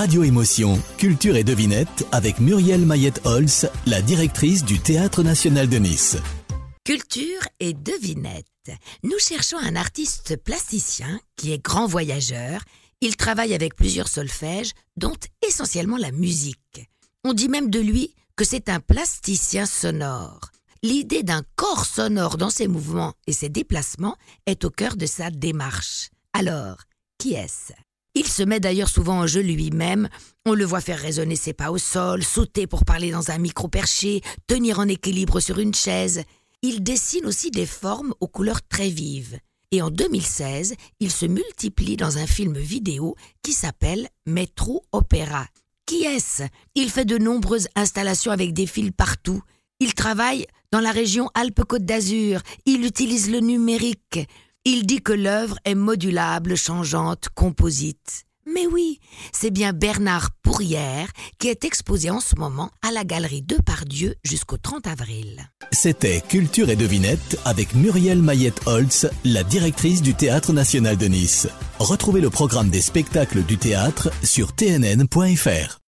Radio Émotion, Culture et Devinette avec Muriel Mayette-Holz, la directrice du Théâtre National de Nice. Culture et devinette. Nous cherchons un artiste plasticien qui est grand voyageur. Il travaille avec plusieurs solfèges, dont essentiellement la musique. On dit même de lui que c'est un plasticien sonore. L'idée d'un corps sonore dans ses mouvements et ses déplacements est au cœur de sa démarche. Alors, qui est-ce? Il se met d'ailleurs souvent en jeu lui-même. On le voit faire résonner ses pas au sol, sauter pour parler dans un micro perché, tenir en équilibre sur une chaise. Il dessine aussi des formes aux couleurs très vives. Et en 2016, il se multiplie dans un film vidéo qui s'appelle Métro Opéra. Qui est-ce? Il fait de nombreuses installations avec des fils partout. Il travaille dans la région Alpes-Côte d'Azur. Il utilise le numérique. Il dit que l'œuvre est modulable, changeante, composite. Mais oui, c'est bien Bernard Pourrière qui est exposé en ce moment à la galerie de Pardieu jusqu'au 30 avril. C'était Culture et Devinette avec Muriel Mayette-Holtz, la directrice du Théâtre National de Nice. Retrouvez le programme des spectacles du théâtre sur tnn.fr.